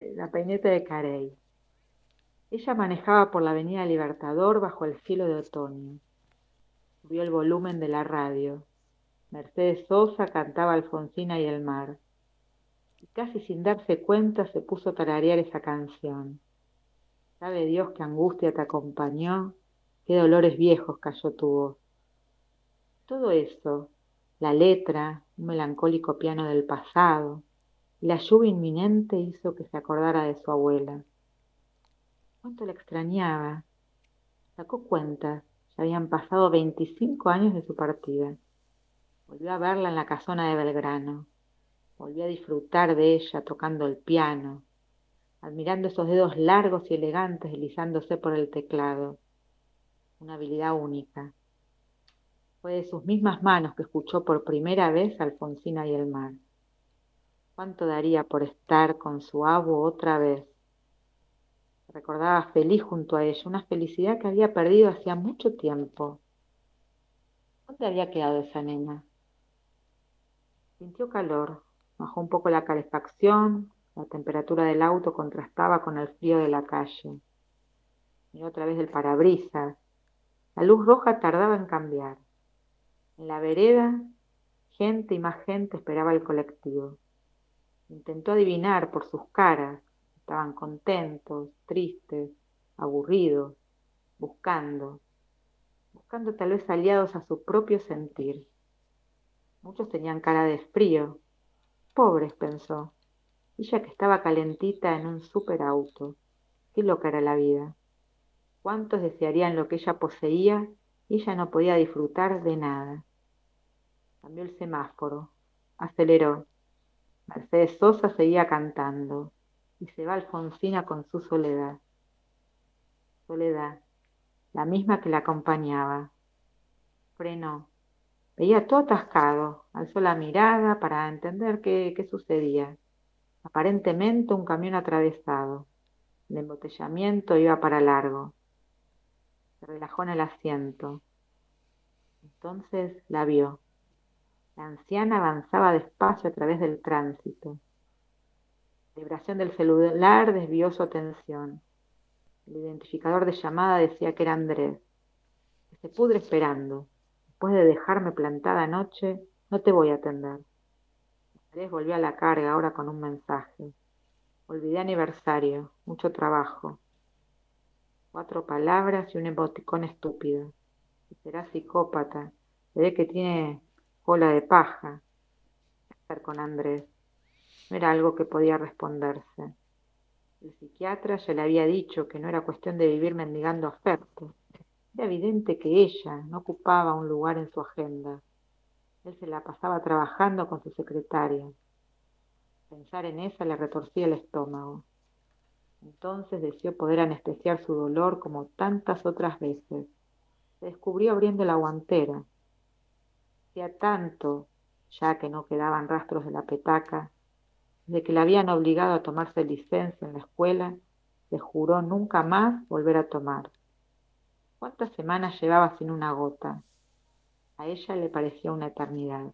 la peineta de Carey. Ella manejaba por la avenida Libertador bajo el cielo de otoño. Subió el volumen de la radio. Mercedes Sosa cantaba Alfonsina y el mar. Y casi sin darse cuenta se puso a tararear esa canción. Sabe Dios qué angustia te acompañó, qué dolores viejos cayó tu voz. Todo eso, la letra, un melancólico piano del pasado, la lluvia inminente hizo que se acordara de su abuela. Cuánto la extrañaba. Sacó cuenta, ya habían pasado veinticinco años de su partida. Volvió a verla en la casona de Belgrano. Volvió a disfrutar de ella tocando el piano, admirando esos dedos largos y elegantes deslizándose por el teclado. Una habilidad única. Fue de sus mismas manos que escuchó por primera vez Alfonsina y el mar. ¿Cuánto daría por estar con su abu otra vez? recordaba feliz junto a ella, una felicidad que había perdido hacía mucho tiempo. ¿Dónde había quedado esa nena? Sintió calor, bajó un poco la calefacción, la temperatura del auto contrastaba con el frío de la calle. Miró otra vez el parabrisas. La luz roja tardaba en cambiar. En la vereda, gente y más gente esperaba el colectivo. Intentó adivinar por sus caras. Estaban contentos, tristes, aburridos, buscando, buscando tal vez aliados a su propio sentir. Muchos tenían cara de frío. Pobres, pensó. Ella que estaba calentita en un superauto. Qué loca era la vida. ¿Cuántos desearían lo que ella poseía y ella no podía disfrutar de nada? Cambió el semáforo. Aceleró. Mercedes Sosa seguía cantando y se va Alfonsina con su soledad. Soledad, la misma que la acompañaba. Frenó. Veía todo atascado, alzó la mirada para entender qué, qué sucedía. Aparentemente un camión atravesado. El embotellamiento iba para largo. Se relajó en el asiento. Entonces la vio. La anciana avanzaba despacio a través del tránsito. La vibración del celular desvió su atención. El identificador de llamada decía que era Andrés. Que se pudre esperando. Después de dejarme plantada anoche, no te voy a atender. Andrés volvió a la carga ahora con un mensaje. Olvidé aniversario, mucho trabajo. Cuatro palabras y un emoticón estúpido. será psicópata. Se ve que tiene cola de paja. Estar con Andrés. No era algo que podía responderse. El psiquiatra ya le había dicho que no era cuestión de vivir mendigando afecto. Era evidente que ella no ocupaba un lugar en su agenda. Él se la pasaba trabajando con su secretaria. Pensar en esa le retorcía el estómago. Entonces deseó poder anestesiar su dolor como tantas otras veces. Se descubrió abriendo la guantera hacía tanto ya que no quedaban rastros de la petaca, desde que la habían obligado a tomarse licencia en la escuela, se juró nunca más volver a tomar. ¿Cuántas semanas llevaba sin una gota? A ella le parecía una eternidad.